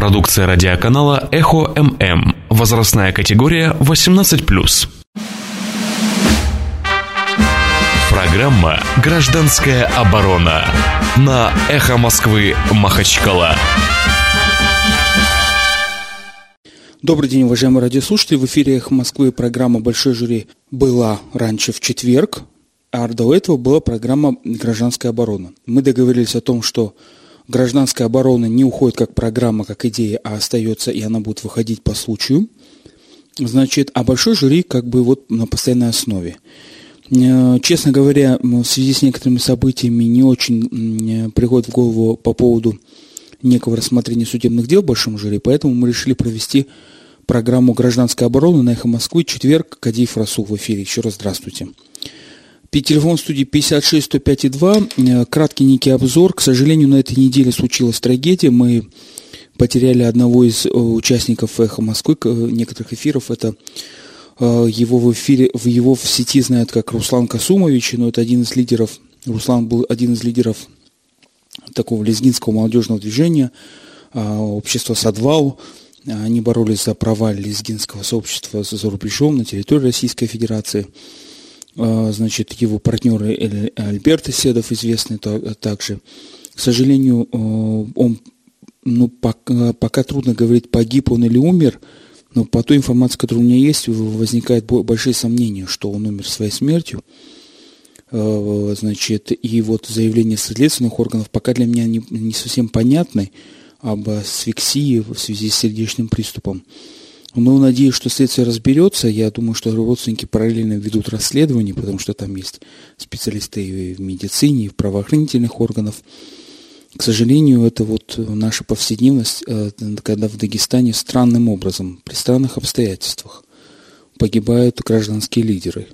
Продукция радиоканала «Эхо ММ». Возрастная категория 18+. Программа «Гражданская оборона» на «Эхо Москвы» Махачкала. Добрый день, уважаемые радиослушатели. В эфире «Эхо Москвы» программа «Большой жюри» была раньше в четверг, а до этого была программа «Гражданская оборона». Мы договорились о том, что гражданская оборона не уходит как программа, как идея, а остается, и она будет выходить по случаю. Значит, а большой жюри как бы вот на постоянной основе. Э, честно говоря, в связи с некоторыми событиями не очень приходит в голову по поводу некого рассмотрения судебных дел в большом жюри, поэтому мы решили провести программу «Гражданская оборона» на «Эхо Москвы» четверг, Кадиев Расул в эфире. Еще раз здравствуйте. Телефон студии 56 105 2. Э, краткий некий обзор. К сожалению, на этой неделе случилась трагедия. Мы потеряли одного из э, участников «Эхо Москвы», некоторых эфиров. Это э, его в эфире, в его в сети знают как Руслан Касумович, но это один из лидеров, Руслан был один из лидеров такого лезгинского молодежного движения, общества «Садвал». Они боролись за права лезгинского сообщества за рубежом на территории Российской Федерации – а, значит, его партнеры Альберт Седов, известный также. К сожалению, а, он, ну, пока, пока трудно говорить, погиб он или умер, но по той информации, которая у меня есть, возникает большие сомнения, что он умер своей смертью. А, значит, и вот заявление следственных органов пока для меня не, не совсем понятны об асфиксии в связи с сердечным приступом. Но надеюсь, что следствие разберется. Я думаю, что родственники параллельно ведут расследование, потому что там есть специалисты и в медицине, и в правоохранительных органах. К сожалению, это вот наша повседневность, э, когда в Дагестане странным образом, при странных обстоятельствах погибают гражданские лидеры.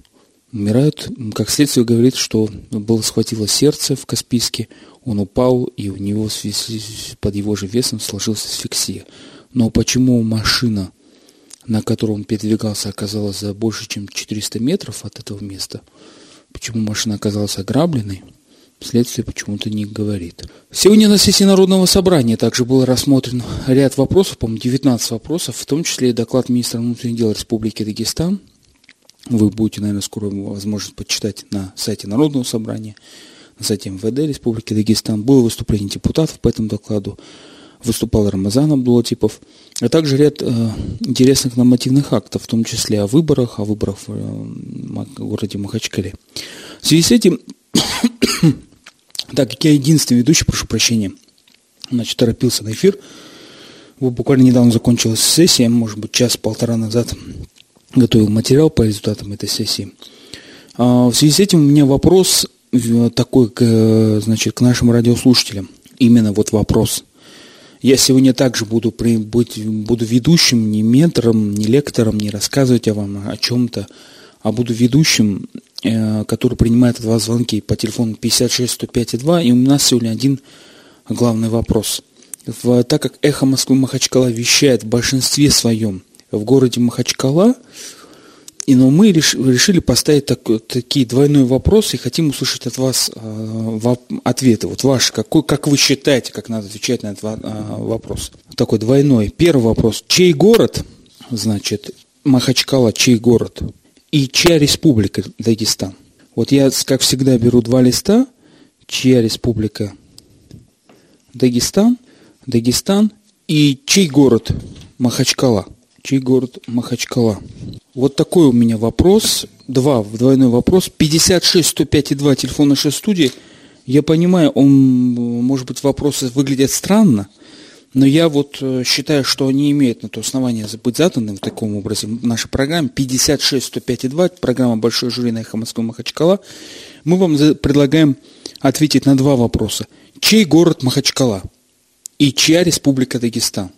Умирают, как следствие говорит, что было схватило сердце в Каспийске, он упал, и у него под его же весом сложилась асфиксия. Но почему машина на котором он передвигался, оказалась за больше, чем 400 метров от этого места. Почему машина оказалась ограбленной, следствие почему-то не говорит. Сегодня на сессии Народного собрания также был рассмотрен ряд вопросов, по-моему, 19 вопросов, в том числе и доклад министра внутренних дел Республики Дагестан. Вы будете, наверное, скоро возможность почитать на сайте Народного собрания, на сайте МВД Республики Дагестан. Было выступление депутатов по этому докладу выступал Рамазан Абдулатипов, а также ряд э, интересных нормативных актов, в том числе о выборах, о выборах в, э, городе Махачкале. В связи с этим, так как я единственный ведущий, прошу прощения, значит, торопился на эфир, вот буквально недавно закончилась сессия, может быть, час-полтора назад готовил материал по результатам этой сессии. А в связи с этим у меня вопрос э, такой, к, э, значит, к нашим радиослушателям. Именно вот вопрос – я сегодня также буду, быть, буду ведущим, не ментором, не лектором, не рассказывать о вам о чем-то, а буду ведущим, э, который принимает от вас звонки по телефону 56 105 2. И у нас сегодня один главный вопрос. Так как «Эхо Москвы Махачкала» вещает в большинстве своем в городе Махачкала, и, но мы решили поставить так, такие двойные вопросы и хотим услышать от вас э, ответы. Вот ваш, какой, как вы считаете, как надо отвечать на этот э, вопрос? Такой двойной. Первый вопрос. Чей город, значит, Махачкала, чей город? И чья республика Дагестан? Вот я, как всегда, беру два листа. Чья республика Дагестан? Дагестан. И чей город Махачкала? Чей город Махачкала? Вот такой у меня вопрос. Два, двойной вопрос. 56 105 2, телефон нашей студии. Я понимаю, он, может быть, вопросы выглядят странно, но я вот э, считаю, что они имеют на то основание быть заданным в таком образе в нашей программе. 56 105 2, программа «Большой жюри» на «Эхо Москвы Махачкала». Мы вам предлагаем ответить на два вопроса. Чей город Махачкала? И чья республика Дагестан?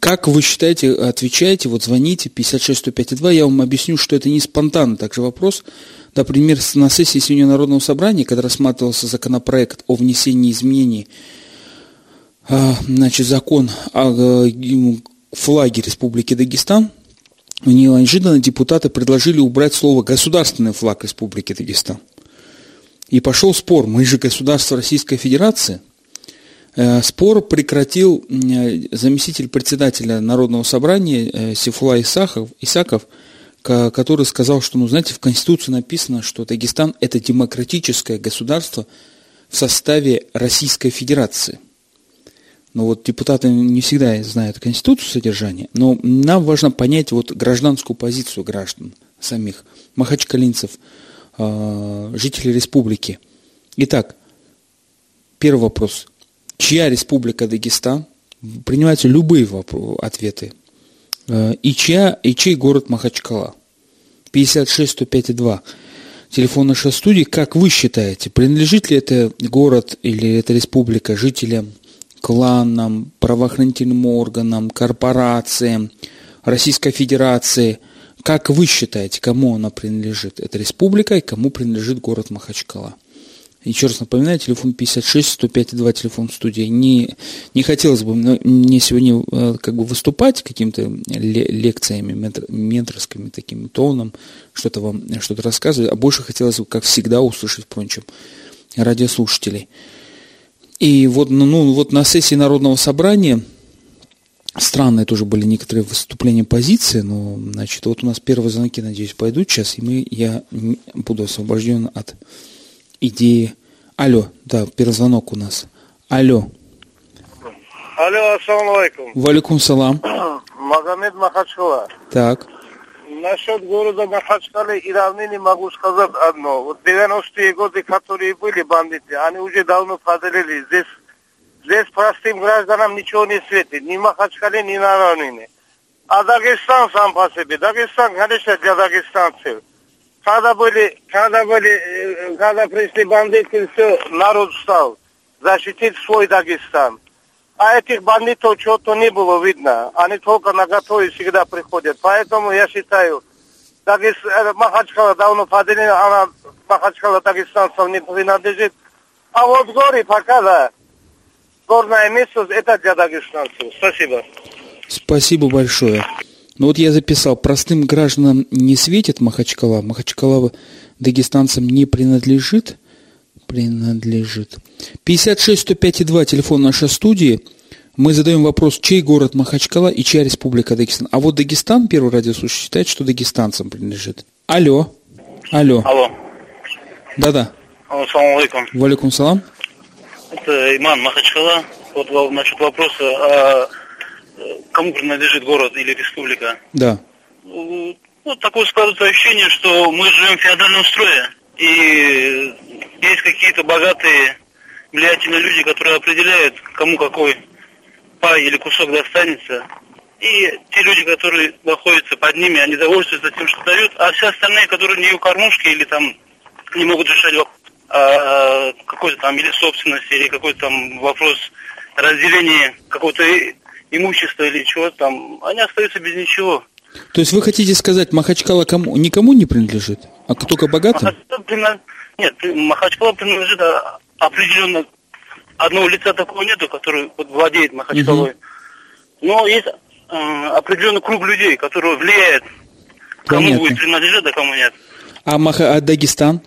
Как вы считаете, отвечаете, вот звоните 56 105 2, я вам объясню, что это не спонтанно также вопрос. Например, на сессии сегодня Народного собрания, когда рассматривался законопроект о внесении изменений, а, значит, закон о э, флаге Республики Дагестан, неожиданно депутаты предложили убрать слово «государственный флаг Республики Дагестан». И пошел спор, мы же государство Российской Федерации – спор прекратил заместитель председателя Народного собрания Сифула Исаков, Исаков, который сказал, что, ну, знаете, в Конституции написано, что Дагестан – это демократическое государство в составе Российской Федерации. Но вот депутаты не всегда знают Конституцию содержания, но нам важно понять вот гражданскую позицию граждан самих, махачкалинцев, э, жителей республики. Итак, первый вопрос. Чья республика Дагестан? Принимайте любые ответы. Э, и, чья, и чей город Махачкала? 56 105 2. Телефон нашей студии. Как вы считаете, принадлежит ли это город или эта республика жителям, кланам, правоохранительным органам, корпорациям, Российской Федерации? Как вы считаете, кому она принадлежит? Это республика и кому принадлежит город Махачкала? Еще раз напоминаю, телефон 56 105 2, телефон студии. Не, не хотелось бы мне сегодня э, как бы выступать какими-то лекциями, менторскими таким тоном, что-то вам что-то рассказывать, а больше хотелось бы, как всегда, услышать, впрочем, радиослушателей. И вот, ну, ну, вот на сессии Народного собрания странные тоже были некоторые выступления позиции, но, значит, вот у нас первые звонки, надеюсь, пойдут сейчас, и мы, я буду освобожден от идеи. Алло, да, первый звонок у нас. Алло. Алло, ассаламу алейкум. Валикум салам. Магомед Махачкала. Так. Насчет города Махачкалы и равнины могу сказать одно. Вот 90-е годы, которые были бандиты, они уже давно поделили. Здесь, здесь простым гражданам ничего не светит. Ни Махачкале, ни на равнине. А Дагестан сам по себе. Дагестан, конечно, для дагестанцев. Когда были, когда были, э, когда пришли бандиты, все, народ встал защитить свой Дагестан. А этих бандитов чего-то не было видно. Они только на готове всегда приходят. Поэтому я считаю, Дагестан, э, Махачкала давно поделена, она Махачкала дагестанцам не принадлежит. А вот горы пока, да, горное место, это для дагестанцев. Спасибо. Спасибо большое. Ну вот я записал, простым гражданам не светит Махачкала, Махачкала дагестанцам не принадлежит, принадлежит. 56 105 2, телефон нашей студии. Мы задаем вопрос, чей город Махачкала и чья республика Дагестан. А вот Дагестан, первый радиослушатель, считает, что дагестанцам принадлежит. Алло. Алло. Алло. Да-да. Ассаламу алейкум. Валикум салам. Это Иман Махачкала. Вот насчет вопроса, а кому принадлежит город или республика. Да. Ну, такое складывается ощущение, что мы живем в феодальном строе. И есть какие-то богатые, влиятельные люди, которые определяют, кому какой пай или кусок достанется. И те люди, которые находятся под ними, они довольствуются тем, что дают, а все остальные, которые не у кормушки или там не могут решать вопрос а, какой-то там или собственности, или какой-то там вопрос разделения какого-то имущество или чего там, они остаются без ничего. То есть вы хотите сказать, Махачкала кому, никому не принадлежит, а только богатым? Махачкала принадлежит, нет, Махачкала принадлежит определенно одного лица такого нету, который вот владеет Махачкалой. Угу. Но есть э, определенный круг людей, которые влияет, кому Понятно. будет принадлежать, а кому нет. А, Маха, а Дагестан?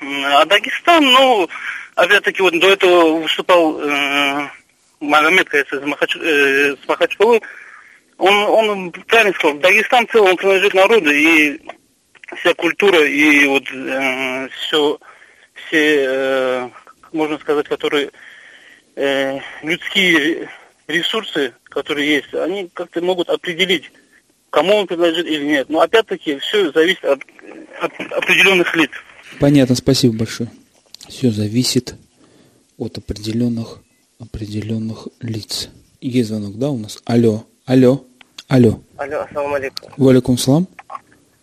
А Дагестан, ну, опять-таки, вот до этого выступал э, Магомед, кажется, из Махач... э, с Махачкалы, он, он правильно сказал, Дагестан в целом принадлежит народу, и вся культура, и вот э, все, все, э, можно сказать, которые э, людские ресурсы, которые есть, они как-то могут определить, кому он принадлежит или нет. Но опять-таки все зависит от, от определенных лиц. Понятно, спасибо большое. Все зависит от определенных определенных лиц. Есть звонок, да, у нас? Алло, алло, алло. Алло, ассаламу алейкум. Валикум салам.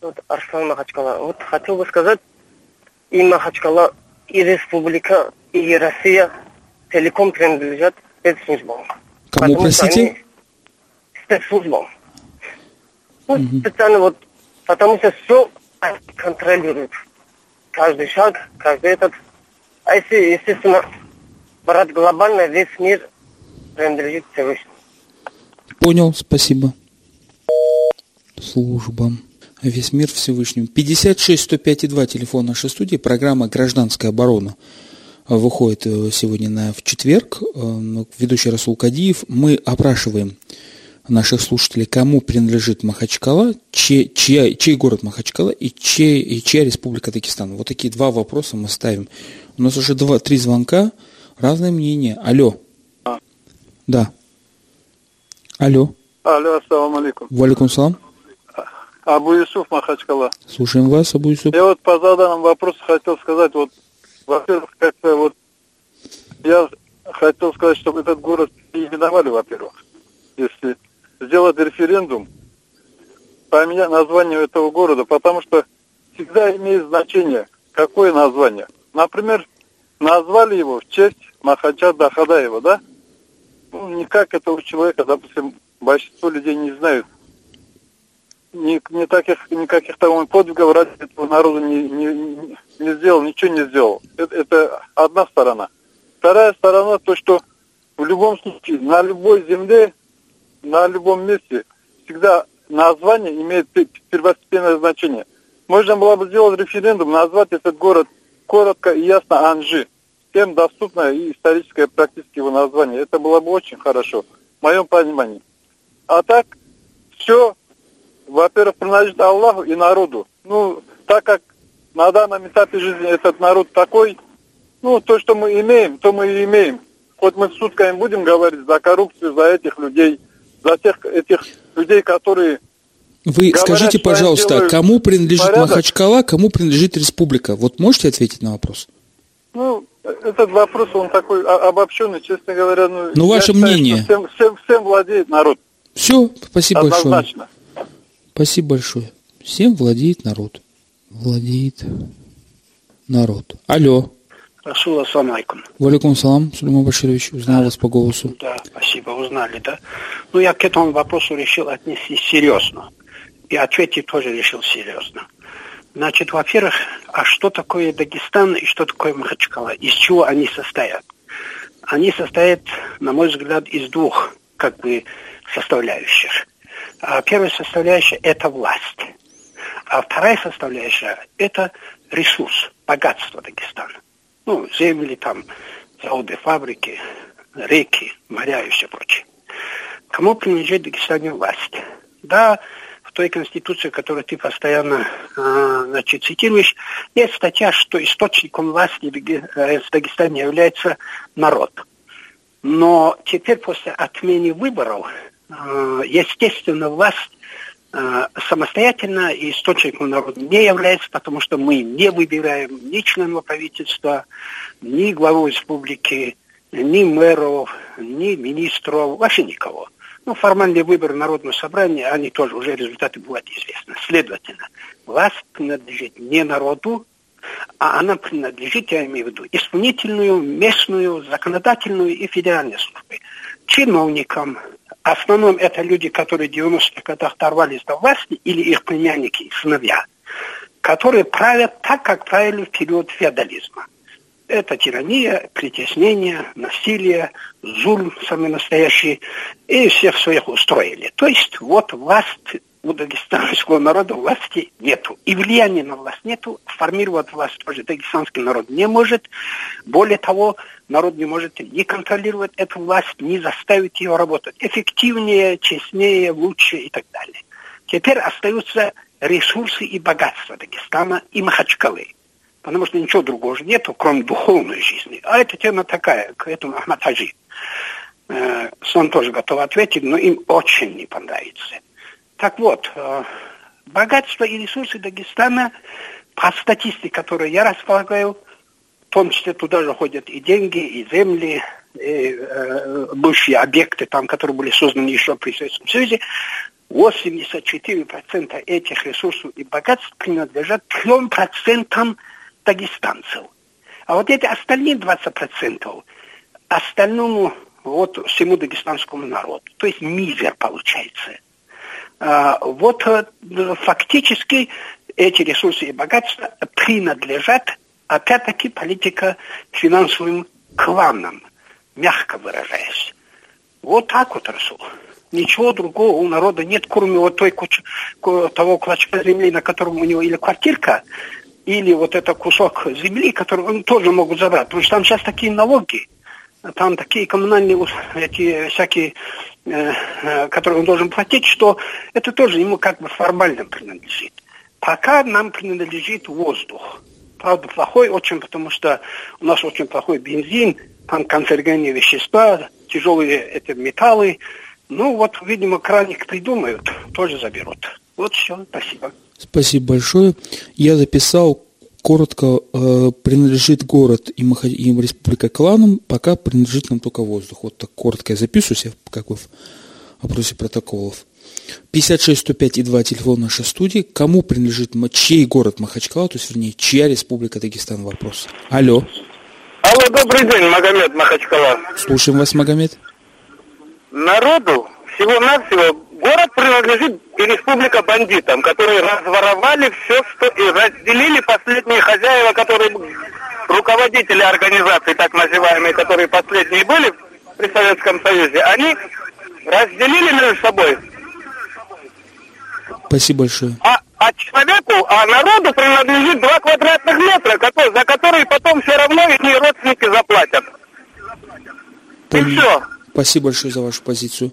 Вот Арслан Махачкала. Вот хотел бы сказать, и Махачкала, и Республика, и Россия целиком принадлежат спецслужбам. Кому, Потому простите? Спецслужбам. Ну, угу. специально вот, потому что все контролируют. Каждый шаг, каждый этот. А если, естественно, брат глобально весь мир принадлежит Всевышнему. Понял, спасибо. Службам. Весь мир Всевышнему. 56 105 2 телефон нашей студии, программа «Гражданская оборона». выходит сегодня на, в четверг. Ведущий Расул Кадиев. Мы опрашиваем наших слушателей, кому принадлежит Махачкала, чей, чья, чей город Махачкала и, чей, и чья республика Дагестан. Вот такие два вопроса мы ставим. У нас уже два, три звонка, разные мнения. Алло. А. Да. Алло. Алло, ассаламу алейкум. Валикум салам. Абу Юсуф Махачкала. Слушаем вас, Абу Юсуф. Я вот по заданному вопросу хотел сказать, вот, во-первых, как-то вот, я хотел сказать, чтобы этот город переименовали, во-первых, если сделать референдум, поменять название этого города, потому что всегда имеет значение, какое название. Например, назвали его в честь Махача Дахадаева, да? Ну, никак этого человека, допустим, большинство людей не знают. Ни, ни таких, никаких там подвигов ради этого народа не, не, не сделал, ничего не сделал. Это, это одна сторона. Вторая сторона, то, что в любом случае на любой земле на любом месте всегда название имеет первостепенное значение. Можно было бы сделать референдум, назвать этот город коротко и ясно Анжи. Всем доступное и историческое практически его название. Это было бы очень хорошо, в моем понимании. А так, все, во-первых, принадлежит Аллаху и народу. Ну, так как на данном этапе жизни этот народ такой, ну, то, что мы имеем, то мы и имеем. Хоть мы в сутками будем говорить за коррупцию, за этих людей – за тех этих людей, которые вы Говорят, скажите, пожалуйста, кому принадлежит порядок. Махачкала, кому принадлежит республика? Вот можете ответить на вопрос? Ну, этот вопрос, он такой обобщенный, честно говоря. Ну, ну ваше считаю, мнение? Всем, всем, всем владеет народ. Все, спасибо Однозначно. большое. Спасибо большое. Всем владеет народ. Владеет народ. Алло. Расул, ассаламу алейкум. Валикум салам, Сулейман Баширович, узнал вас по голосу. Да, спасибо, узнали, да. Ну, я к этому вопросу решил отнестись серьезно. И ответить тоже решил серьезно. Значит, во-первых, а что такое Дагестан и что такое Махачкала? Из чего они состоят? Они состоят, на мой взгляд, из двух как бы составляющих. А первая составляющая – это власть. А вторая составляющая – это ресурс, богатство Дагестана ну, земли там, заводы, фабрики, реки, моря и все прочее. Кому принадлежит Дагестане власть? Да, той конституции, которую ты постоянно э, значит, цитируешь, есть статья, что источником власти э, в Дагестане является народ. Но теперь после отмены выборов, э, естественно, власть Э, самостоятельно и источником народа не является, потому что мы не выбираем ни членов правительства, ни главу республики, ни мэров, ни министров, вообще никого. Ну, формальные выборы Народного собрания, они тоже уже результаты бывают известны. Следовательно, власть принадлежит не народу, а она принадлежит, я имею в виду, исполнительную, местную, законодательную и федеральную службы. Чиновникам, в основном это люди, которые в 90-х годах оторвались до власти, или их племянники сыновья, которые правят так, как правили в период феодализма. Это тирания, притеснение, насилие, зульм самый настоящий, и всех своих устроили. То есть вот власть у дагестанского народа власти нету. И влияния на власть нету. Формировать власть тоже дагестанский народ не может. Более того, народ не может ни контролировать эту власть, ни заставить ее работать эффективнее, честнее, лучше и так далее. Теперь остаются ресурсы и богатства Дагестана и Махачкалы. Потому что ничего другого же нету, кроме духовной жизни. А эта тема такая, к этому Ахмад Хаджи. Э, он тоже готов ответить, но им очень не понравится. Так вот, э, богатство и ресурсы Дагестана, по статистике, которую я располагаю, в том числе туда же ходят и деньги, и земли, и э, бывшие объекты, там, которые были созданы еще при Советском Союзе, 84% этих ресурсов и богатств принадлежат 3% дагестанцев. А вот эти остальные 20% остальному вот всему дагестанскому народу. То есть мизер получается. А, вот э, фактически эти ресурсы и богатства принадлежат, опять-таки, политика финансовым кланам, мягко выражаясь. Вот так вот, Расул. Ничего другого у народа нет, кроме вот той кучи, того клочка земли, на котором у него или квартирка, или вот это кусок земли, который он тоже могут забрать. Потому что там сейчас такие налоги, там такие коммунальные эти всякие, э, э, которые он должен платить, что это тоже ему как бы формально принадлежит. Пока нам принадлежит воздух. Правда, плохой очень, потому что у нас очень плохой бензин, там канцерогенные вещества, тяжелые эти металлы. Ну вот, видимо, краник придумают, тоже заберут. Вот все, спасибо. Спасибо большое. Я записал коротко, э, принадлежит город и, Маха... и республика кланам, пока принадлежит нам только воздух. Вот так коротко я записываю себе как бы в опросе протоколов. 56 105 и 2 телефон нашей студии. Кому принадлежит, чей город Махачкала, то есть, вернее, чья республика Дагестан? Вопрос. Алло. Алло, добрый день, Магомед Махачкала. Слушаем вас, Магомед. Народу всего-навсего город принадлежит республика бандитам, которые разворовали все, что и разделили последние хозяева, которые руководители организаций, так называемые, которые последние были при Советском Союзе, они разделили между собой. Спасибо большое. А, а человеку, а народу принадлежит два квадратных метра, который, за которые потом все равно их родственники заплатят. Понял. И все. Спасибо большое за вашу позицию.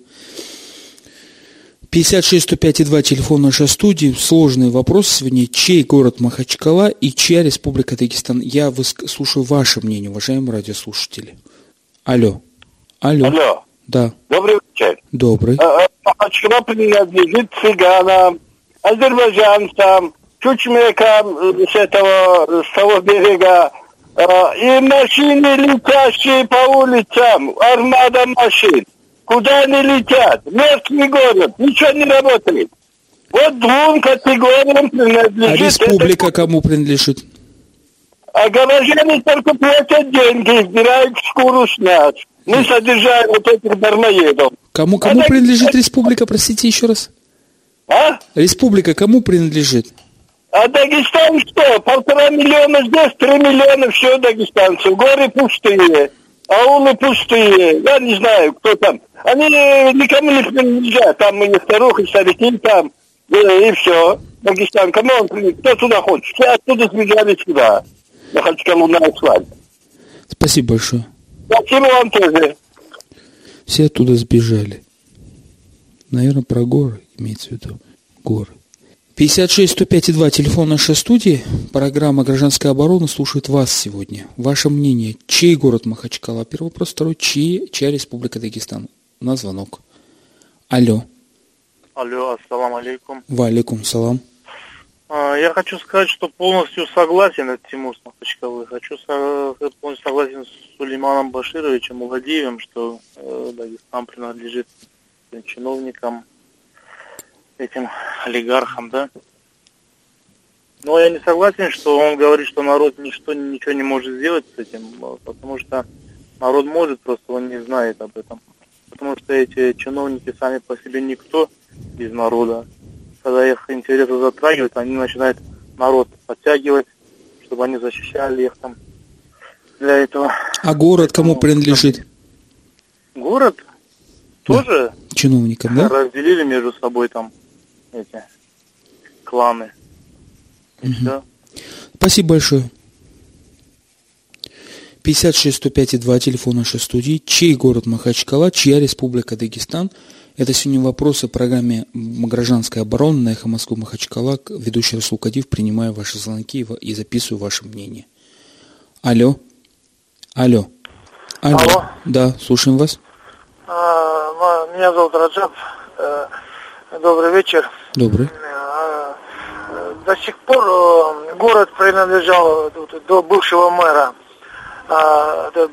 56 105 и 2 телефон нашей студии. Сложный вопрос сегодня. Чей город Махачкала и чья республика Дагестан? Я выск... слушаю ваше мнение, уважаемые радиослушатели. Алло. Алло. Алло. Да. Добрый вечер. Добрый. А, а, Махачкала принадлежит цыганам, азербайджанцам, чучмекам с этого, с того берега. А, и машины, летящие по улицам, армада машин. Куда они летят? Мертвый город, ничего не работает. Вот двум категориям принадлежит... А республика это... кому принадлежит? А горожане только платят деньги, избирают шкуру с нас. Мы содержаем вот этих дармоедов. Кому, кому а принадлежит республика, простите еще раз? А? Республика кому принадлежит? А Дагестан что? Полтора миллиона здесь, три миллиона все дагестанцев. Горы пустые, аулы пустые. Я не знаю, кто там. Они никому не принадлежат. Там мы старухи, старики там. И, и все. Дагестан, кому он? Кто туда хочет? Все оттуда сбежали сюда. Хочу кому на асфальт. Спасибо большое. Спасибо вам тоже. Все оттуда сбежали. Наверное, про горы имеется в виду. Горы. 56 105 и 2, телефон нашей студии. Программа «Гражданская оборона» слушает вас сегодня. Ваше мнение, чей город Махачкала? Первый вопрос. Второй, чьи, чья республика Дагестан? На звонок. Алло. Алло, ассалам алейкум. Ва алейкум салам. А, я хочу сказать, что полностью согласен с Тимур Махачкалы. Хочу полностью согласен с Сулейманом Башировичем Уладиевым, что э, Дагестан принадлежит чиновникам, этим олигархам, да. Но я не согласен, что он говорит, что народ ничто, ничего не может сделать с этим, потому что народ может, просто он не знает об этом. Потому что эти чиновники сами по себе никто из народа когда их интересы затрагивают, они начинают народ подтягивать, чтобы они защищали их там для этого. А город кому принадлежит? Город тоже да. чиновникам, да? Разделили между собой там эти кланы. угу. все. Спасибо большое. 56 105 и 2 телефон нашей студии. Чей город Махачкала, чья республика Дагестан – это сегодня вопросы о программе «Гражданская оборона» на «Эхо Москвы Махачкала». Ведущий Расул Кадив, принимаю ваши звонки и записываю ваше мнение. Алло. Алло. Алло. Алло. Да, слушаем вас. А, меня зовут Раджаб. Э, добрый вечер. Добрый. А, до сих пор э, город принадлежал до бывшего мэра, а, до,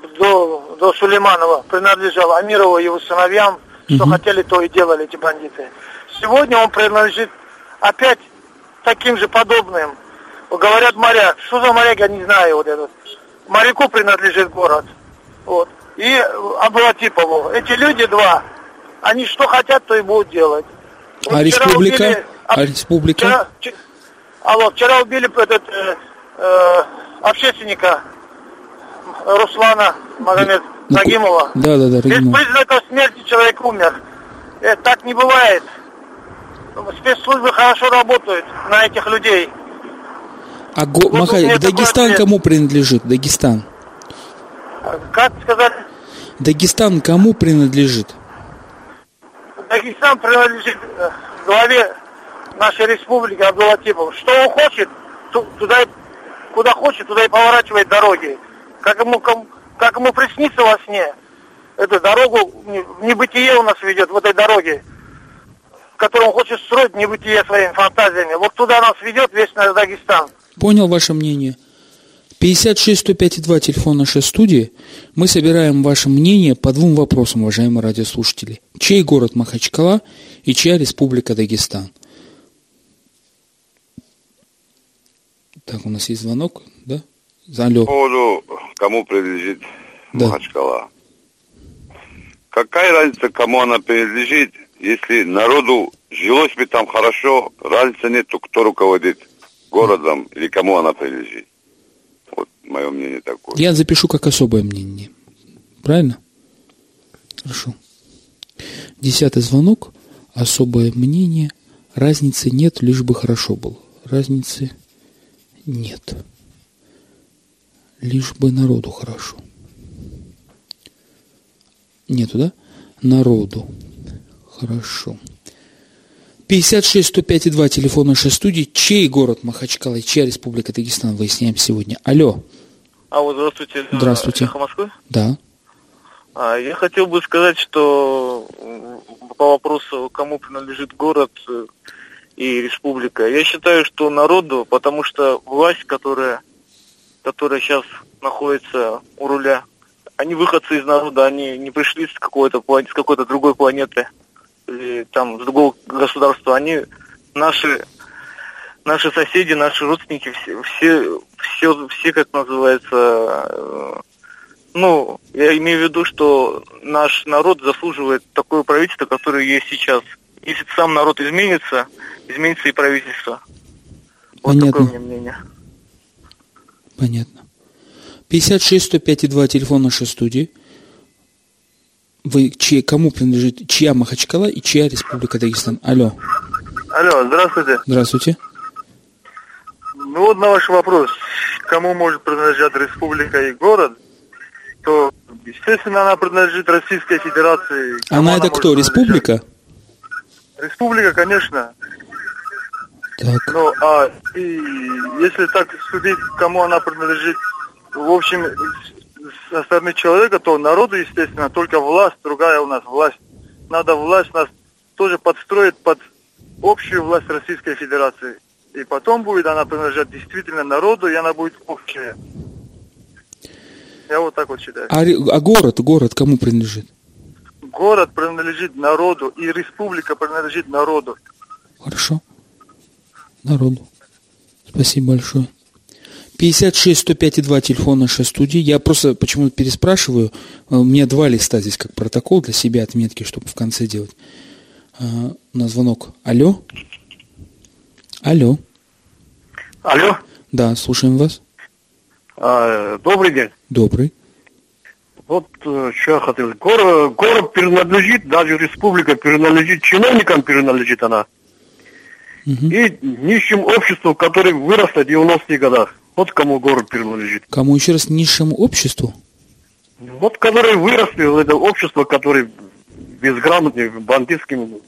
до Сулейманова, принадлежал Амирову и его сыновьям, что угу. хотели, то и делали эти бандиты. Сегодня он принадлежит опять таким же подобным. Говорят моряк. Что за моряк, я не знаю вот этот. Моряку принадлежит город. Вот. И Аблатипову. Эти люди два, они что хотят, то и будут делать. Вот а республика? Убили, а республика? Вчера, вчера, алло, вчера убили этот э, э, общественника Руслана Магомед Нагимова. Да, да, да, Без признаков смерти человек умер. Это так не бывает. Спецслужбы хорошо работают на этих людей. А го... Вот Махай, Дагестан кому принадлежит? Дагестан. Как сказать, Дагестан кому принадлежит? Дагестан принадлежит э, главе нашей республики Абдулатипову. Что он хочет, ту- туда куда хочет, туда и поворачивает дороги. Как ему, как ему приснится во сне, эту дорогу в не- в небытие у нас ведет, в этой дороге, которую он хочет строить небытие своими фантазиями. Вот туда нас ведет весь наш Дагестан. Понял ваше мнение? 56 105 2 телефон нашей студии. Мы собираем ваше мнение по двум вопросам, уважаемые радиослушатели. Чей город Махачкала и чья республика Дагестан? Так, у нас есть звонок, да? Алло. По поводу, кому принадлежит Да. Махачкала. Какая разница, кому она принадлежит, если народу жилось бы там хорошо, разницы нету, кто руководит городом или кому она принадлежит. Вот мое мнение такое. Я запишу как особое мнение. Правильно? Хорошо. Десятый звонок. Особое мнение. Разницы нет, лишь бы хорошо было. Разницы нет. Лишь бы народу хорошо. Нету, да? Народу. Хорошо. 56 105 и 2 телефон нашей студии. Чей город Махачкала и чья республика Дагестан? Выясняем сегодня. Алло. А вот здравствуйте. Здравствуйте. Эхо Москвы. Да. А, я хотел бы сказать, что по вопросу, кому принадлежит город э, и республика, я считаю, что народу, потому что власть, которая, которая сейчас находится у руля, они выходцы из народа, они не пришли с какой-то с какой-то другой планеты или там с другого государства, они наши наши соседи, наши родственники, все, все, все, все как называется, э, ну, я имею в виду, что наш народ заслуживает такое правительство, которое есть сейчас. Если сам народ изменится, изменится и правительство. Вот Понятно. такое у меня мнение. Понятно. 56 105 и 2 телефон нашей студии. Вы чьи, кому принадлежит, чья Махачкала и чья республика Дагестан? Алло, Алло, здравствуйте. здравствуйте. Ну вот на ваш вопрос, кому может принадлежать республика и город, то, естественно, она принадлежит Российской Федерации. Кому Она это кто, республика? Республика, конечно. Так, Ну, а и если так судить, кому она принадлежит, в общем, со стороны человека, то народу, естественно, только власть, другая у нас власть. Надо власть нас тоже подстроить под общую власть Российской Федерации. И потом будет она принадлежать действительно народу, и она будет общая. Я вот так вот считаю. а, а город, город кому принадлежит? Город принадлежит народу, и республика принадлежит народу. Хорошо. Народу. Спасибо большое. 56 105 и 2 телефон нашей студии. Я просто почему-то переспрашиваю. А, У меня два листа здесь как протокол для себя отметки, чтобы в конце делать. А, На звонок. Алло? Алло? Алло, Да, слушаем вас. а, добрый день. Добрый. Вот э, что я хотел. Город, город принадлежит, даже республика принадлежит, чиновникам принадлежит она. Мгм. И нищим обществу, которое выросло в 90-х годах. Вот кому город принадлежит. Кому еще раз низшему обществу? Вот которые выросли это общество, которое безграмотным бандитским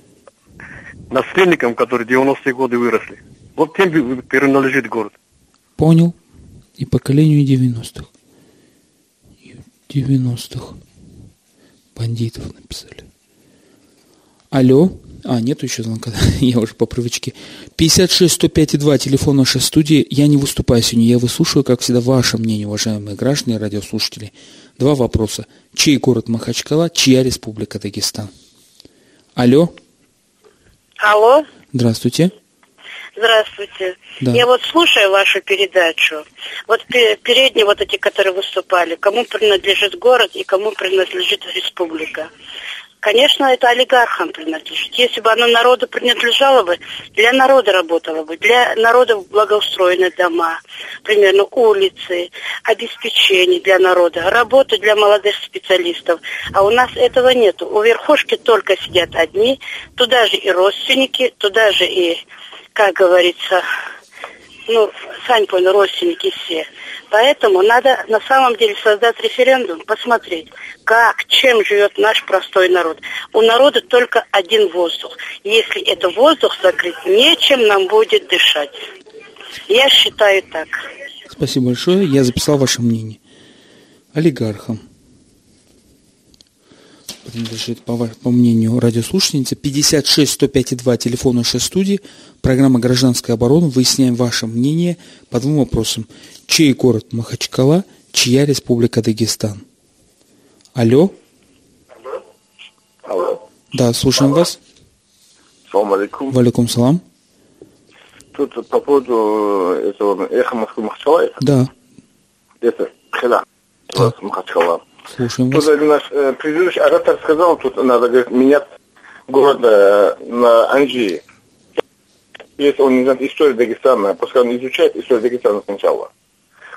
наследникам, которые в 90-е годы выросли. Вот тем принадлежит город. Понял. И поколению 90-х. 90-х. Бандитов написали. Алло. А, нету еще звонка. я уже по привычке. 56 105 и 2, телефон нашей студии. Я не выступаю сегодня, я выслушиваю, как всегда, ваше мнение, уважаемые граждане и радиослушатели. Два вопроса. Чей город Махачкала, чья республика Дагестан? Алло. Алло, Здравствуйте. здравствуйте. Да. Я вот слушаю вашу передачу. Вот пе- передние вот эти, которые выступали, кому принадлежит город и кому принадлежит республика. Конечно, это олигархам принадлежит. Если бы оно народу принадлежало бы, для народа работало бы, для народа благоустроены дома, примерно улицы, обеспечение для народа, работа для молодых специалистов. А у нас этого нету. У верхушки только сидят одни, туда же и родственники, туда же и, как говорится, ну, сами поняли, родственники все. Поэтому надо на самом деле создать референдум, посмотреть, как, чем живет наш простой народ. У народа только один воздух. Если это воздух закрыть, нечем нам будет дышать. Я считаю так. Спасибо большое. Я записал ваше мнение. Олигархам принадлежит, по, по мнению радиослушательницы, 56 105 2, телефон нашей студии, программа «Гражданская оборона». Выясняем ваше мнение по двум вопросам. Чей город Махачкала, чья республика Дагестан? Алло? Алло. Да, слушаем вас. Салам алейкум. Валикум салам. Тут по поводу этого эхо Москвы Махачкала. Да. Это Хила. Да. Махачкала. Слушаем Тут вас. наш э, предыдущий оратор сказал, тут надо говорит, менять город э, на Анжи. Если он не знает историю Дагестана, пускай он изучает историю Дагестана сначала.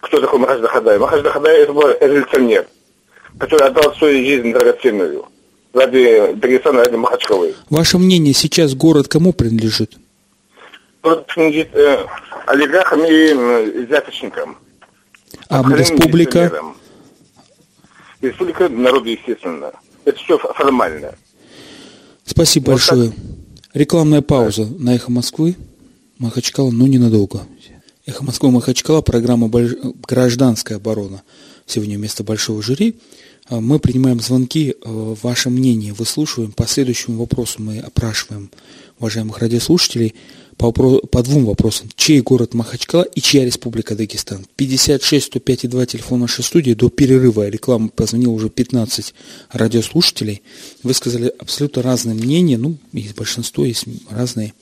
Кто такой Махач Дахадай? Махач Дахадай это был революционер, который отдал свою жизнь драгоценную ради Дагестана, ради Махачкалы. Ваше мнение, сейчас город кому принадлежит? Город принадлежит э, олигархам и э, взяточникам. А Откровенным республика? Республика народа, естественно. Это все формально. Спасибо Вот большое. Рекламная пауза на «Эхо Москвы». Махачкала, но ненадолго. «Эхо Москвы» Махачкала, программа «Больш- «Гражданская оборона». Сегодня вместо большого жюри. А, Мы принимаем звонки, э, ваше мнение выслушиваем. По следующему вопросу мы опрашиваем уважаемых радиослушателей по, по двум вопросам. Чей город Махачкала и чья республика Дагестан? 56 105 2 телефон нашей студии. До перерыва рекламы позвонило уже 15 радиослушателей. Высказали абсолютно разные мнения. Ну, есть большинство, есть разные.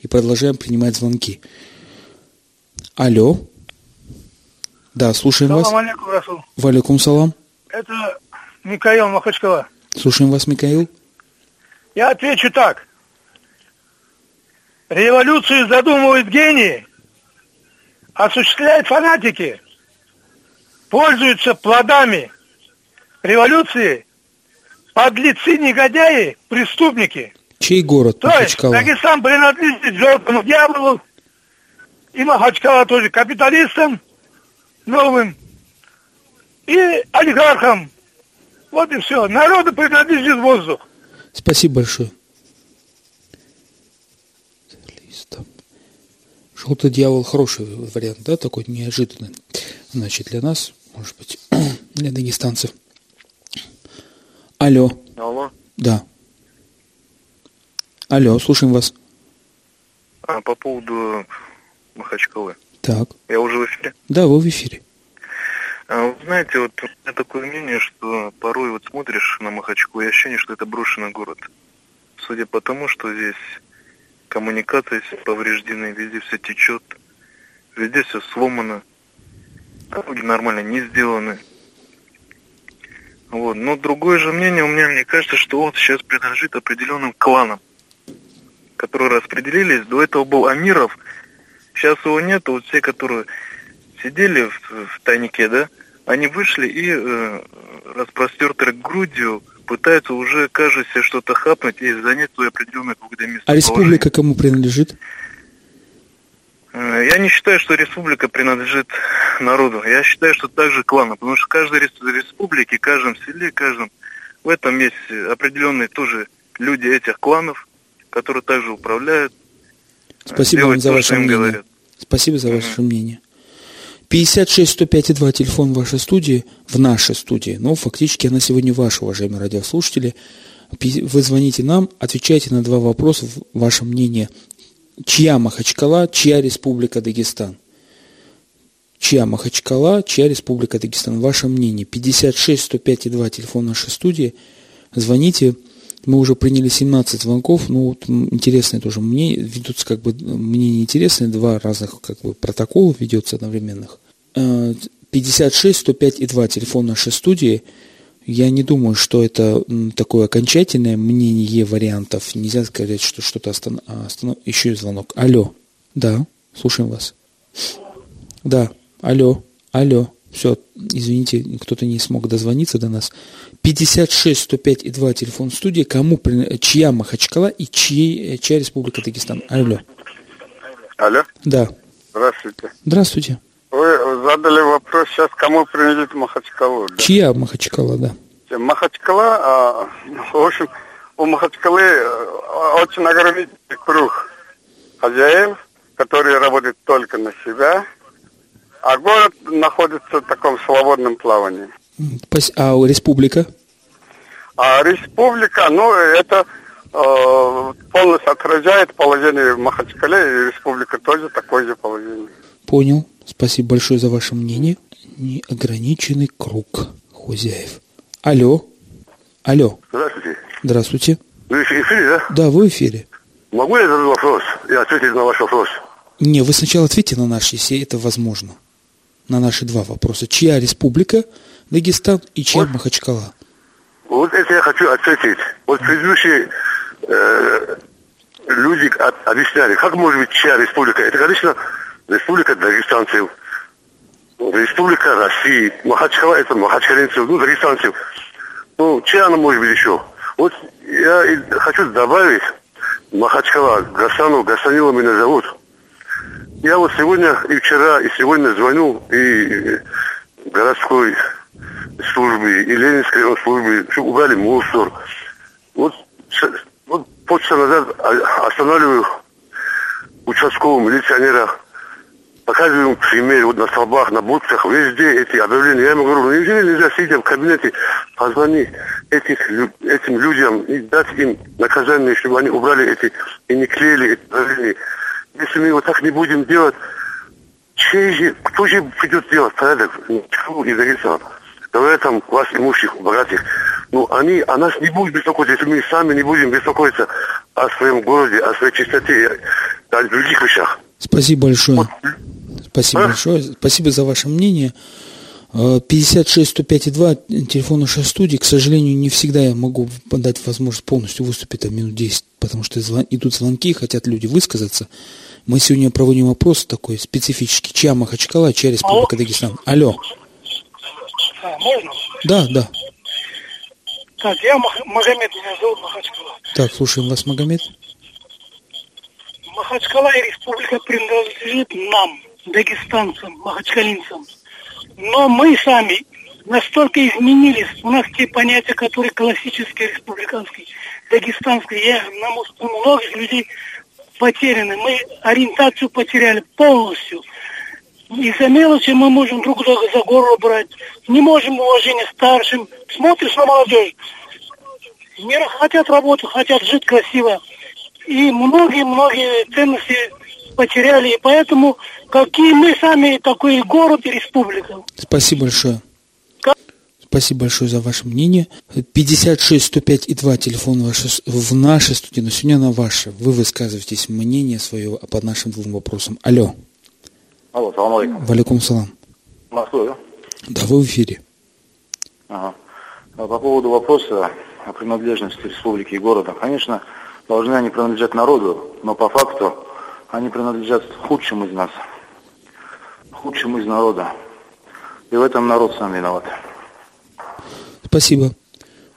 И продолжаем принимать звонки. Алло. Да, слушаем вас. Салам алейкум, Расул. Валикум салам. Это Михаил Махачкала. Слушаем вас, Михаил. Я отвечу так. Революцию задумывают гении, осуществляют фанатики, пользуются плодами революции, подлецы, негодяи, преступники. Чей город То есть? Дагестан принадлежит желтому дьяволу, и Махачкала тоже капиталистам новым, и олигархам. Вот и все. Народу принадлежит воздух. Спасибо большое. Желтый дьявол хороший вариант, да, такой неожиданный. Значит, для нас, может быть, для дагестанцев. Алло, Алло. да. Алло, слушаем вас. А, по поводу Махачкалы. Так, Я уже в эфире. да, вы в эфире. А, вы знаете, вот у меня такое мнение, что порой вот смотришь на Махачкалу и ощущение, что это брошенный город. Судя по тому, что здесь коммуникации все повреждены, везде все течет, везде все сломано, дороги нормально не сделаны. Вот. Но другое же мнение у меня, мне кажется, что вот сейчас принадлежит определенным кланам, которые распределились. До этого был Амиров, сейчас его нет, вот все, которые сидели в, в тайнике, да, они вышли и э, распростертой грудью пытаются уже, кажется, что-то хапнуть и занять свое определенное какое-то место. А республика кому принадлежит? Э, Я не считаю, что республика принадлежит народу. Я считаю, что также клану, потому что в каждой рес- республике, каждом селе, каждом в этом есть определенные тоже люди этих кланов, которые также управляют. э, Спасибо вам за ваше мнение. говорят. Спасибо за ваше мнение. 56 105 2 телефон вашей студии, в нашей студии. Ну, фактически она сегодня ваша, уважаемые радиослушатели. Вы звоните нам, отвечайте на два вопроса, ваше мнение. Чья Махачкала, чья республика Дагестан? Чья Махачкала, чья республика Дагестан? Ваше мнение. 56 105 2 телефон нашей студии. Звоните. Мы уже приняли 17 звонков. Ну, вот интересное тоже мнение. Ведутся как бы мнения интересные. Два разных как бы протокола ведется одновременных. Э, 56 105 и 2 телефон нашей студии. Я не думаю, что это такое окончательное мнение вариантов. Нельзя сказать, что что-то останов... Еще и звонок. Алло. Да, слушаем вас. Да, алло, алло. Все, извините, кто-то не смог дозвониться до нас. 56 105 и 2 телефон студии. Кому, чья Махачкала и чьи, чья республика Дагестан? Алло. Алло. Да. Здравствуйте. Здравствуйте. Задали вопрос сейчас, кому принадлежит Махачкала. Да? Чья Махачкала, да? Махачкала, а, в общем, у Махачкалы э, очень ограниченный круг хозяев, которые работают только на себя, а город находится в таком свободном плавании. А у республика? А республика, ну, это э, полностью отражает положение в Махачкале, и республика тоже такое же положение. Понял. Спасибо большое за ваше мнение. Неограниченный круг хозяев. Алло. Алло. Здравствуйте. Здравствуйте. Вы в эфире, да? Да, вы в эфире. Могу я задать вопрос и ответить на ваш вопрос? Не, вы сначала ответьте на наш, если это возможно. На наши два вопроса. Чья республика Дагестан и чья Махачкала? Вот это я хочу ответить. Вот предыдущие э, люди от- объясняли, как может быть чья республика. Это, конечно, республика дагестанцев, республика России, Махачкала это махачкалинцев, ну, дагестанцев. Ну, чья она может быть еще? Вот я хочу добавить, Махачкала, Гасану, Гасанила меня зовут. Я вот сегодня и вчера, и сегодня звоню и городской службе, и Ленинской службе, чтобы убрали мусор. Вот, вот полчаса назад останавливаю участкового милиционера, показываю ему пример, вот на столбах, на будках, везде эти объявления. Я ему говорю, неужели нельзя сидеть в кабинете, позвони этих, этим людям и дать им наказание, чтобы они убрали эти, и не клеили эти объявления. Если мы вот так не будем делать, чей же, кто же придет делать порядок? Чего и Дагестан? Говорят там, вас имущих, богатых. Ну, они о нас не будут беспокоиться, если мы сами не будем беспокоиться о своем городе, о своей чистоте, о других вещах. Спасибо большое. Спасибо большое. Спасибо за ваше мнение. Э, 56 105 2, телефон нашей студии. К сожалению, не всегда я могу дать возможность полностью выступить там минут 10, потому что звон- идут звонки, хотят люди высказаться. Мы сегодня проводим опрос такой специфический. Чья Махачкала, чья Республика Дагестан? Алло. А, можно? Да, да. Так, я Мах- Магомед, меня зовут Махачкала. Так, слушаем вас, Магомед. Махачкала и республика принадлежит нам, дагестанцам, махачкалинцам. Но мы сами настолько изменились, у нас те понятия, которые классические, республиканские, дагестанские, я, нам у многих людей потеряны. Мы ориентацию потеряли полностью. Из-за мелочи мы можем друг друга за горло брать, не можем уважения старшим. Смотришь на молодежь, не хотят работать, хотят жить красиво. И многие-многие ценности потеряли. И поэтому, какие мы сами, такой город и республика. Спасибо большое. Спасибо большое за ваше мнение. 56 105 и 2 телефон ваш, в нашей студии, но сегодня на ваше. Вы высказываетесь мнение свое под нашим двум вопросам. Алло. Алло, салам алейкум. Валикум салам. Москва, да? Да, вы в эфире. Ага. А По поводу вопроса о принадлежности республики и города. Конечно, должны они принадлежать народу, но по факту они принадлежат худшим из нас, худшим из народа. И в этом народ сам виноват. Спасибо.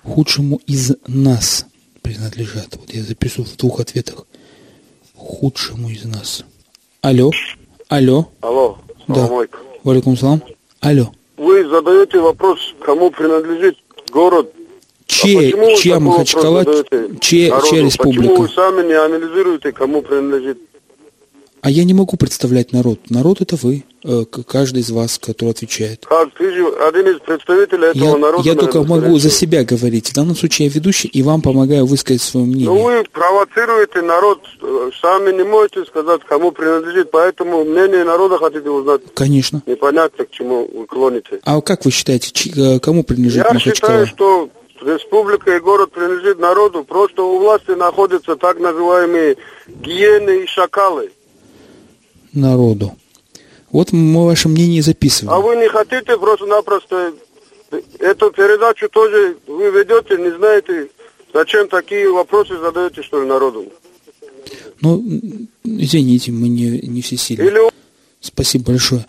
Худшему из нас принадлежат. Вот я запишу в двух ответах. Худшему из нас. Алло. Алло. Алло, Да. Валикум салам. Алло. Вы задаете вопрос, кому принадлежит город. Чей- а чья Махачкала, чья- народу? чья республика? Почему вы сами не анализируете, кому принадлежит? А я не могу представлять народ. Народ это вы, э, каждый из вас, который отвечает. Как ты же один из представителей этого Я, народа. я только могу за себя говорить. В данном случае я ведущий и вам помогаю высказать свое мнение. Ну, вы провоцируете народ, э, сами не можете сказать, кому принадлежит, поэтому мнение народа хотите узнать. Конечно. Непонятно, к чему вы клоните. А как вы считаете, чи- э, кому принадлежит Я Махачкала? считаю, что республика и город принадлежит народу, просто у власти находятся так называемые гиены и шакалы. Народу. Вот мы ваше мнение записываем. А вы не хотите просто-напросто эту передачу тоже вы ведете, не знаете, зачем такие вопросы задаете, что ли, народу? Ну, извините, мы не, не все сильны. Спасибо большое.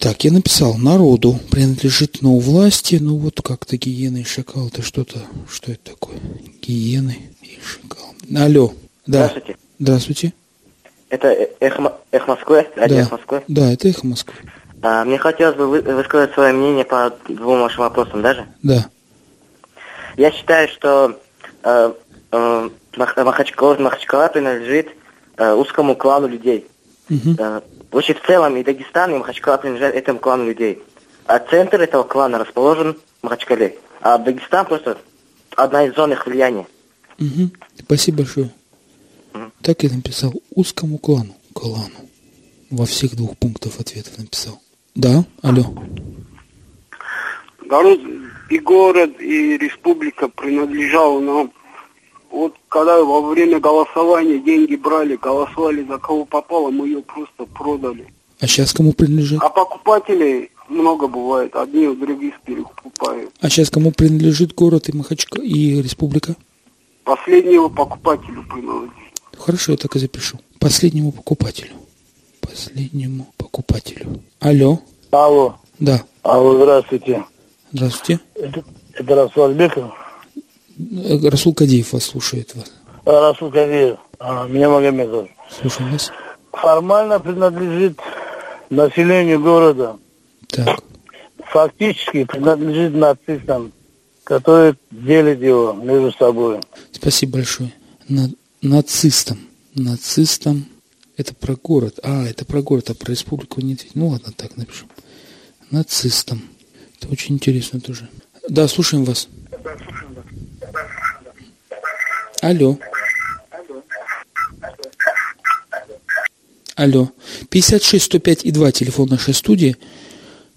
Так, я написал, народу принадлежит, но у власти, ну вот как-то гиены и шакал, это что-то, что это такое? Гиены и шакал. Алло, да. Здравствуйте. Здравствуйте. Это эхо, эхо Москвы? Да. эхо Москвы? Да, это эхо Москвы. А, мне хотелось бы вы- высказать свое мнение по двум вашим вопросам даже. Да. Я считаю, что э, э, Мах- Махачкала, Махачкала принадлежит э, узкому клану людей. Э, вообще в целом и Дагестан, и Махачкала принадлежат этому клану людей. А центр этого клана расположен в Махачкале. А Дагестан просто одна из зон их влияния. Мгм. Спасибо большое. Так я написал узкому клану. Клану. Во всех двух пунктах ответов написал. Да, алло. Город и город, и республика принадлежала нам. Вот когда во время голосования деньги брали, голосовали за кого попало, мы ее просто продали. А сейчас кому принадлежит? А покупателей много бывает, одни у других перекупают. А сейчас кому принадлежит город и Махачка и республика? Последнего покупателю принадлежит. Хорошо, я так и запишу. Последнему покупателю. Последнему покупателю. Алло. Алло. Да. Алло, здравствуйте. Здравствуйте. Это, это Расул Альбеков? Э, Расул Кадиев вас слушает вас. Расул Кадиев. А, меня Магомед зовут. Слушаем вас. Формально принадлежит населению города. Так. Фактически принадлежит нацистам, которые делят его между собой. Спасибо большое. На- нацистам. Нацистам. Это про город. А, это про город, а про республику не ответить. Ну ладно, так напишем. Нацистам. Это очень интересно тоже. Да, слушаем вас. Алло. Алло. 56 105 и 2 телефон нашей студии.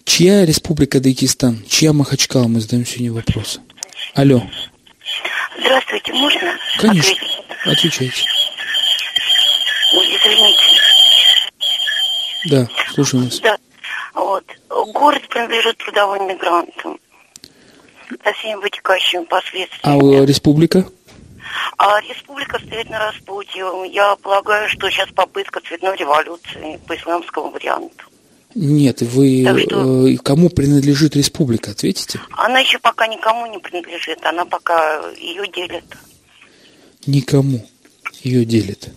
Чья республика Дагестан? Чья Махачкала? Мы задаем сегодня вопрос. Алло. Здравствуйте, можно? Конечно. ответить? Отвечайте. Ой, извините. Да, слушаем вас. Да. Вот. Город принадлежит трудовым мигрантам со всеми вытекающими последствиями. А э, республика? А республика стоит на распутье. Я полагаю, что сейчас попытка цветной революции по исламскому варианту. Нет, вы Так что- э, кому принадлежит республика? Ответите. Она еще пока никому не принадлежит, она пока ее делит. Никому. Ее делит.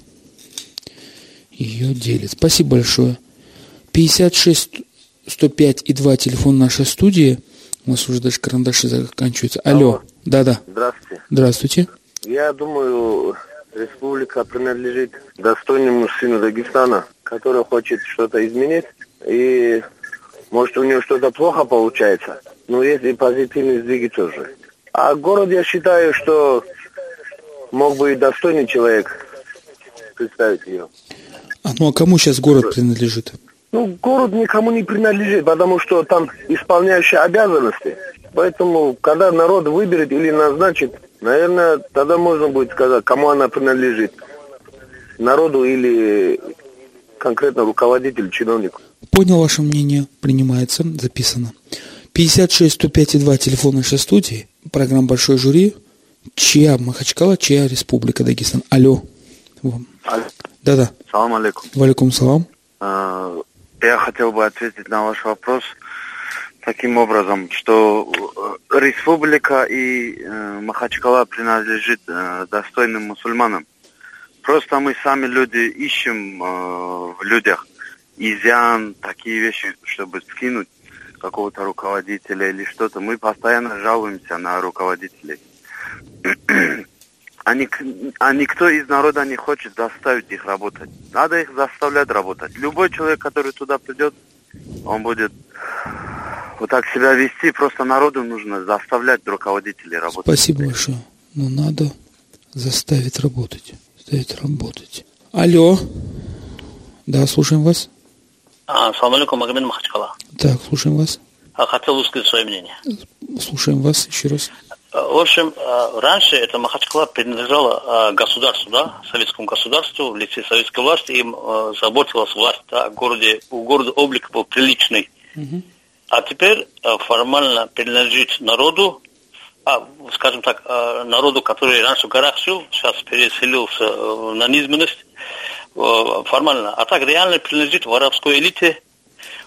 Ее делит. Спасибо большое. 56 105 и 2 телефон нашей студии. У нас уже даже карандаши заканчиваются. Алло. Да-да. Здравствуйте. Здравствуйте. Я думаю, республика принадлежит достойному сыну Дагестана, который хочет что-то изменить. И может у него что-то плохо получается, но есть и позитивные сдвиги тоже. А город, я считаю, что мог бы и достойный человек представить ее. А ну а кому сейчас город принадлежит? Ну, город никому не принадлежит, потому что там исполняющие обязанности. Поэтому, когда народ выберет или назначит, наверное, тогда можно будет сказать, кому она принадлежит. Народу или конкретно руководителю, чиновнику. Понял ваше мнение. Принимается. Записано. 56 105 и 2 телефон нашей студии. Программа «Большой жюри». Чья Махачкала, чья республика Дагестан? Алло. Вам. Да-да. Салам алейкум. Валикум салам. А, Я хотел бы ответить на ваш вопрос таким образом, что э, республика и э, Махачкала принадлежит э, достойным мусульманам. Просто мы сами люди ищем э, в людях изъян, такие вещи, чтобы скинуть какого-то руководителя или что-то. Мы постоянно жалуемся на руководителей. А, ник- а никто из народа не хочет заставить их работать. Надо их заставлять работать. Любой человек, который туда придет, он будет вот так себя вести. Просто народу нужно заставлять руководителей работать. Спасибо большое. Но надо заставить работать. Заставить работать. Алло. Да, слушаем вас. А, Ассаламу алейкум, Магомед Махачкала. Так, слушаем вас. А, Хотел высказать свое мнение. Слушаем вас еще раз. А, В общем, раньше это Махачкала принадлежала государству, да, советскому государству, в лице советской власти, им заботилась власть, да, в городе, у города облик был приличный. А теперь а, формально принадлежит народу, а, скажем так, а, народу, который раньше в горах жил, сейчас переселился э, на низменность, э, формально. А так реально принадлежит в арабской элите.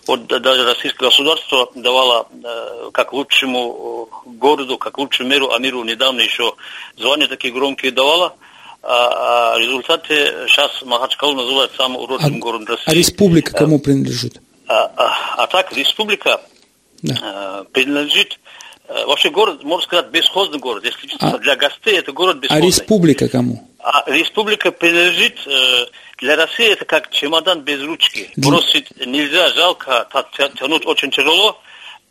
Вот да- даже российское государство давало э, как лучшему э, городу, как лучшему миру, а миру недавно еще звания такие громкие давало. а, а в результате сейчас Махачкалу называют самым уродливым городом России. А республика кому принадлежит? А, а, а так, республика э, принадлежит э, Вообще город, можно сказать, бесхозный город. Если А- для гостей это город А бесхозный. республика кому? А республика принадлежит, э, для России это как чемодан без ручки. Для- Бросить нельзя, жалко, та- тя- тянуть очень тяжело.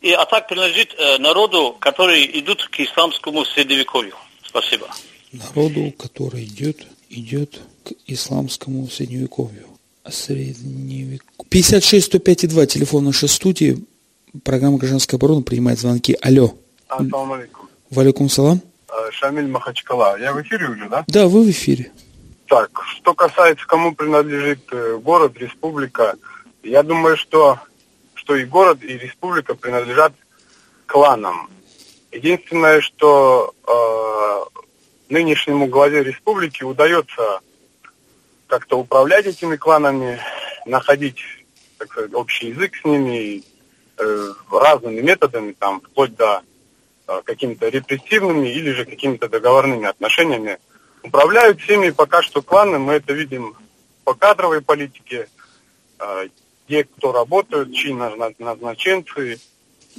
И, а так принадлежит э, народу, которые идут к исламскому средневековью. Спасибо. Народу, который идет, идет к исламскому средневековью. Средневек... 56 105 2, телефон нашей студии. Программа «Гражданская оборона» принимает звонки. Алло. Ассаламу алейкум. Валикум салам. Э, Шамиль Махачкала. Я в эфире уже, да? Да, вы в эфире. Так, что касается, кому принадлежит э, город, республика, я думаю, что, что и город, и республика принадлежат кланам. Единственное, что э, нынешнему главе республики удается как-то управлять этими кланами, находить, так сказать, общий язык с ними и, разными методами, там, вплоть до э, какими-то репрессивными или же какими-то договорными отношениями. Управляют всеми пока что кланы, мы это видим по кадровой политике, э, те, кто работают, чьи назна- назначенцы.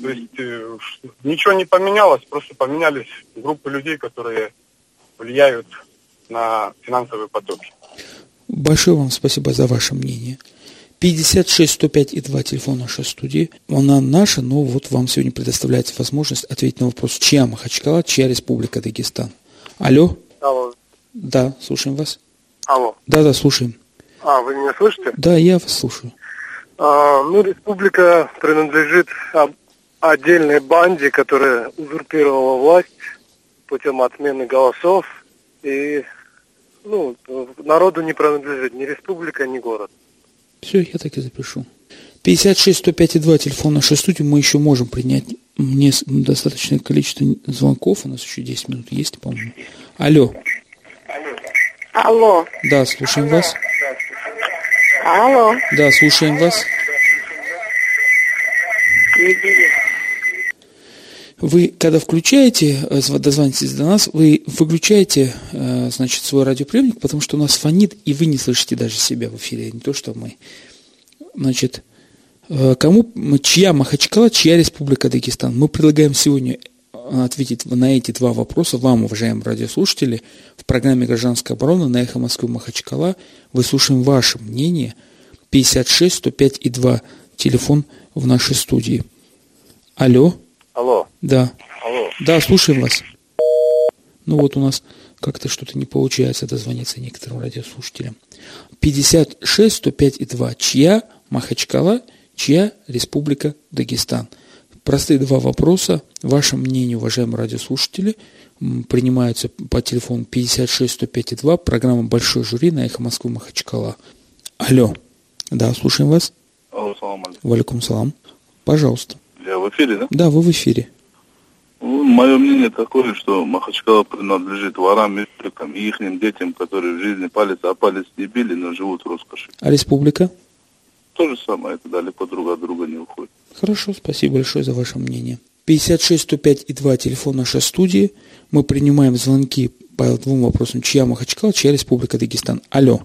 То есть э, ничего не поменялось, просто поменялись группы людей, которые влияют на финансовые потоки. Большое вам спасибо за ваше мнение. 56 105 и 2 телефон нашей студии. Она наша, но вот вам сегодня предоставляется возможность ответить на вопрос, чья Махачкала, чья республика Дагестан. Алло? Алло. Да, слушаем вас. Алло. Да, да, слушаем. А, вы меня слышите? Да, я вас слушаю. А, ну, республика принадлежит отдельной банде, которая узурпировала власть путем отмены голосов. И, ну, народу не принадлежит ни республика, ни город. Все, я так и запишу. 56 105 и 2 телефон нашей студии. Мы еще можем принять мне достаточное количество звонков. У нас еще 10 минут есть, по-моему. Алло. Алло. Да, слушаем вас. Алло. Да, слушаем вас. Вы, когда включаете, э, зв- дозвонитесь до нас, вы выключаете, э, значит, свой радиоприемник, потому что у нас фонит, и вы не слышите даже себя в эфире, не то, что мы. Значит, э, кому, чья Махачкала, чья республика Дагестан? Мы предлагаем сегодня ответить на эти два вопроса вам, уважаемые радиослушатели, в программе «Гражданская оборона» на «Эхо Москвы Махачкала». Выслушаем ваше мнение. 56 105 и 2 телефон в нашей студии. Алло. Алло. Да. Алло. Да, слушаем вас. Ну вот у нас как-то что-то не получается дозвониться некоторым радиослушателям. 56 105 и 2. Чья Махачкала, чья Республика Дагестан? Простые два вопроса. Ваше мнение, уважаемые радиослушатели, принимаются по телефону 56 105 и 2. Программа «Большой жюри» на «Эхо Москвы» Махачкала. Алло. Да, слушаем вас. Алло, салам алейкум. Валикум салам. Пожалуйста. В эфире, да? Да, вы в эфире. Мое мнение такое, что Махачкала принадлежит ворам, мифрикам и их детям, которые в жизни палец о палец не били, но живут в роскоши. А республика? То же самое, это далеко друг от друга не уходит. Хорошо, спасибо большое за ваше мнение. 56 105 и 2 телефон нашей студии. Мы принимаем звонки по двум вопросам. Чья Махачкала, чья Республика Дагестан? Алло.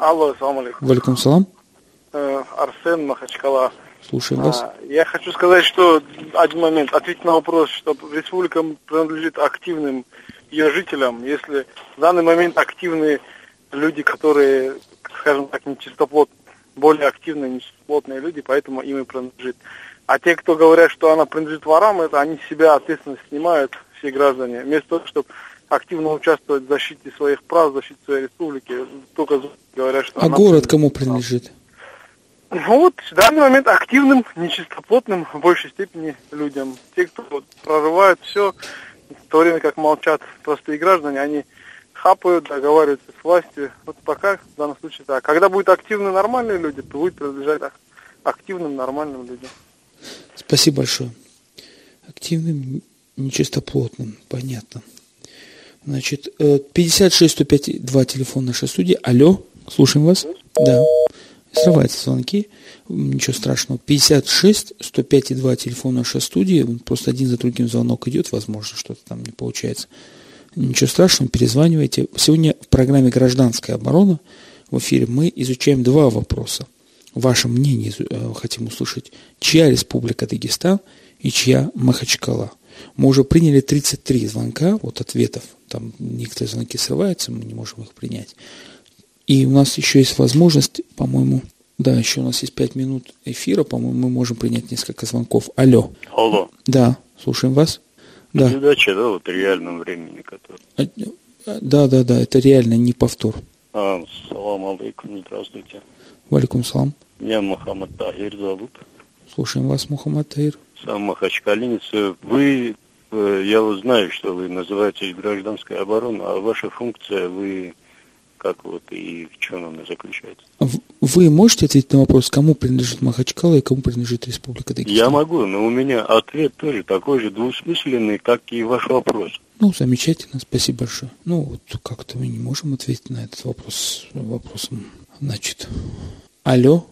Алло, салам алейкум. Валикум салам. Э, Арсен Махачкала. Слушаем вас. А, Я хочу сказать, что один момент, ответить на вопрос, что республика принадлежит активным ее жителям. Если в данный момент активные люди, которые, скажем так, нечистоплот, более активные нечистоплотные люди, поэтому им и принадлежит. А те, кто говорят, что она принадлежит ворам, это они себя ответственность снимают, все граждане, вместо того, чтобы активно участвовать в защите своих прав, в защите своей республики, только говорят, что А город кому принадлежит? Ну вот в данный момент активным, нечистоплотным в большей степени людям. Те, кто вот прорывают все, в то время как молчат простые граждане, они хапают, договариваются с властью. Вот пока в данном случае так. Когда будут активные нормальные люди, то будет принадлежать ак- активным нормальным людям. Спасибо большое. Активным, нечистоплотным, понятно. Значит, э, 56 105 2 телефон нашей студии. Алло, слушаем вас. Да. Срываются звонки. Ничего страшного. 56 105 2 телефон нашей студии. Просто один за другим звонок идет, возможно, что-то там не получается. Ничего страшного, перезванивайте. Сегодня в программе «Гражданская оборона» в эфире мы изучаем два вопроса. Ваше мнение э, хотим услышать, чья республика Дагестан и чья Махачкала. Мы уже приняли 33 звонка, вот ответов. Там некоторые звонки срываются, мы не можем их принять. И у нас еще есть возможность, по-моему, да, еще у нас есть 5 минут эфира, по-моему, мы можем принять несколько звонков. Алло. Алло. Да, слушаем вас. Да. Передача, да, вот в реальном времени, которая. А, да, да, да, это реально не повтор. А, салам алейкум, здравствуйте. Валикум салам. Меня Мухаммад Тахир зовут. Слушаем вас, Мухаммад Тахир. Сам махачкалинец. Вы, э, я вот знаю, что вы называетесь гражданской обороной, а ваша функция, вы как вот и в чем она заключается? Вы можете ответить на вопрос, кому принадлежит Махачкала и кому принадлежит Республика Дагестан? Я могу, но у меня ответ тоже такой же двусмысленный, как и ваш вопрос. Ну, замечательно, спасибо большое. Ну, вот как-то мы не можем ответить на этот вопрос вопросом. Значит, алло.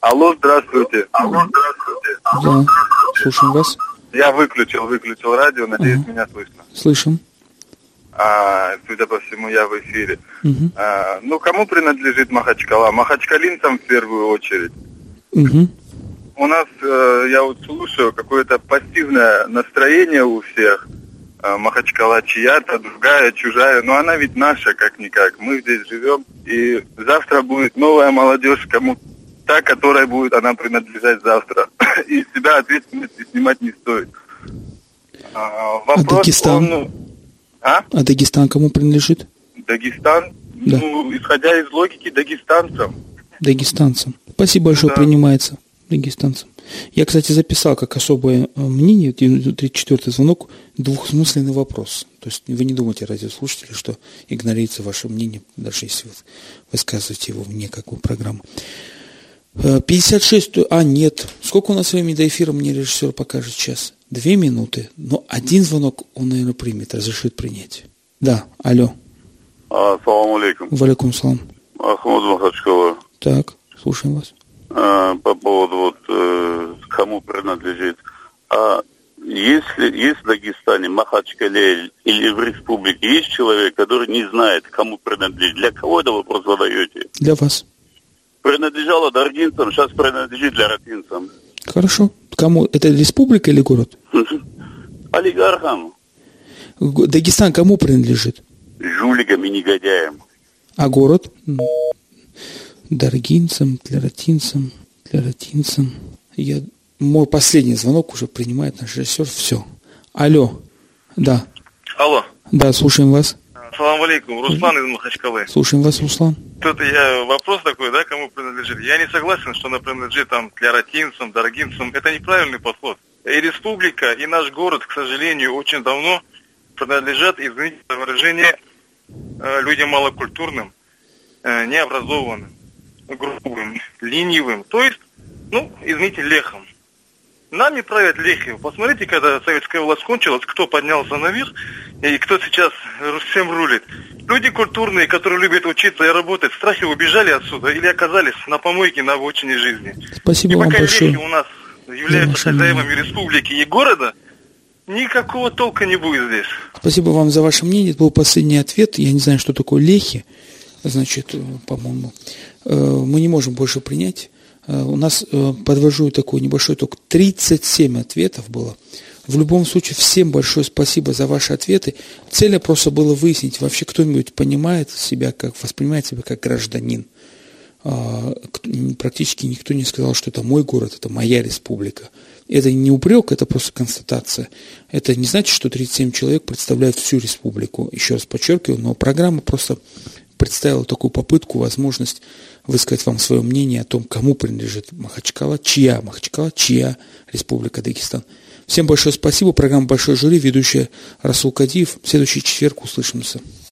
Алло, здравствуйте. Алло, здравствуйте. Алло, да, слушаем вас. Я выключил, выключил радио, надеюсь, ага. меня слышно. Слышим а, судя по всему, я в эфире. Угу. А, ну, кому принадлежит Махачкала? Махачкалинцам в первую очередь. Угу. У нас, э, я вот слушаю, какое-то пассивное настроение у всех. Э, Махачкала чья-то, другая, чужая, но она ведь наша, как-никак. Мы здесь живем, и завтра будет новая молодежь, кому та, которая будет она принадлежать завтра. И себя ответственности снимать не стоит. А, вопрос, а Дагестан? Он, а? А Дагестан кому принадлежит? Дагестан? Да. Ну, исходя из логики, дагестанцам. Дагестанцам. Спасибо большое, да. принимается. Дагестанцам. Я, кстати, записал как особое э, мнение, 34-й звонок, двухсмысленный вопрос. То есть вы не думайте, радиослушатели, что игнорируется ваше мнение, даже если вы высказываете его вне как бы программы. 56, э, а нет. Сколько у нас времени до эфира, мне режиссер покажет сейчас две минуты, но один звонок он, наверное, примет, разрешит принять. Да, алло. Ассаламу алейкум. Валикум салам. Ахмад Махачкова. Так, слушаем вас. А, по поводу вот э, кому принадлежит. А если есть в Дагестане, Махачкале или в республике, есть человек, который не знает, кому принадлежит, для кого это вопрос задаете? Для вас. Принадлежало даргинцам, сейчас принадлежит для ратинцам. Хорошо. Кому? Это республика или город? Олигархам. Дагестан кому принадлежит? Жуликам и негодяям. А город? Даргинцам, клератинцам, клератинцам. Я... Мой последний звонок уже принимает наш режиссер. Все. Алло. Да. Алло. Да, слушаем вас. Салам алейкум. Руслан из Махачкалы. Слушаем вас, Руслан. Тут я вопрос такой, да, кому принадлежит. Я не согласен, что она принадлежит там клератинцам, дорогинцам. Это неправильный подход. И республика, и наш город, к сожалению, очень давно принадлежат, извините за выражение, э, людям малокультурным, э, необразованным, грубым, ленивым. То есть, ну, извините, лехом. Нами правят лехи. Посмотрите, когда советская власть кончилась, кто поднялся наверх и кто сейчас всем рулит. Люди культурные, которые любят учиться и работать, в страхе убежали отсюда или оказались на помойке на обочине жизни. Спасибо и вам пока большое. у нас являются хозяевами республики и города, никакого толка не будет здесь. Спасибо вам за ваше мнение. Это был последний ответ. Я не знаю, что такое лехи. Значит, э, по-моему, э, мы не можем больше принять Э, у нас, подвожу такой небольшой итог, 37 ответов было. В любом случае, всем большое спасибо за ваши ответы. Цель просто было выяснить, вообще кто-нибудь понимает себя, как воспринимает себя как гражданин. А, практически никто не сказал, что это мой город, это моя республика. Это не упрек, это просто констатация. Это не значит, что 37 человек представляют всю республику. Еще раз подчеркиваю, но программа просто представила такую попытку, возможность высказать вам свое мнение о том, кому принадлежит Махачкала, чья Махачкала, чья Республика Дагестан. Всем большое спасибо. Программа «Большой жюри», ведущая Расул Кадиев. В следующий четверг услышимся.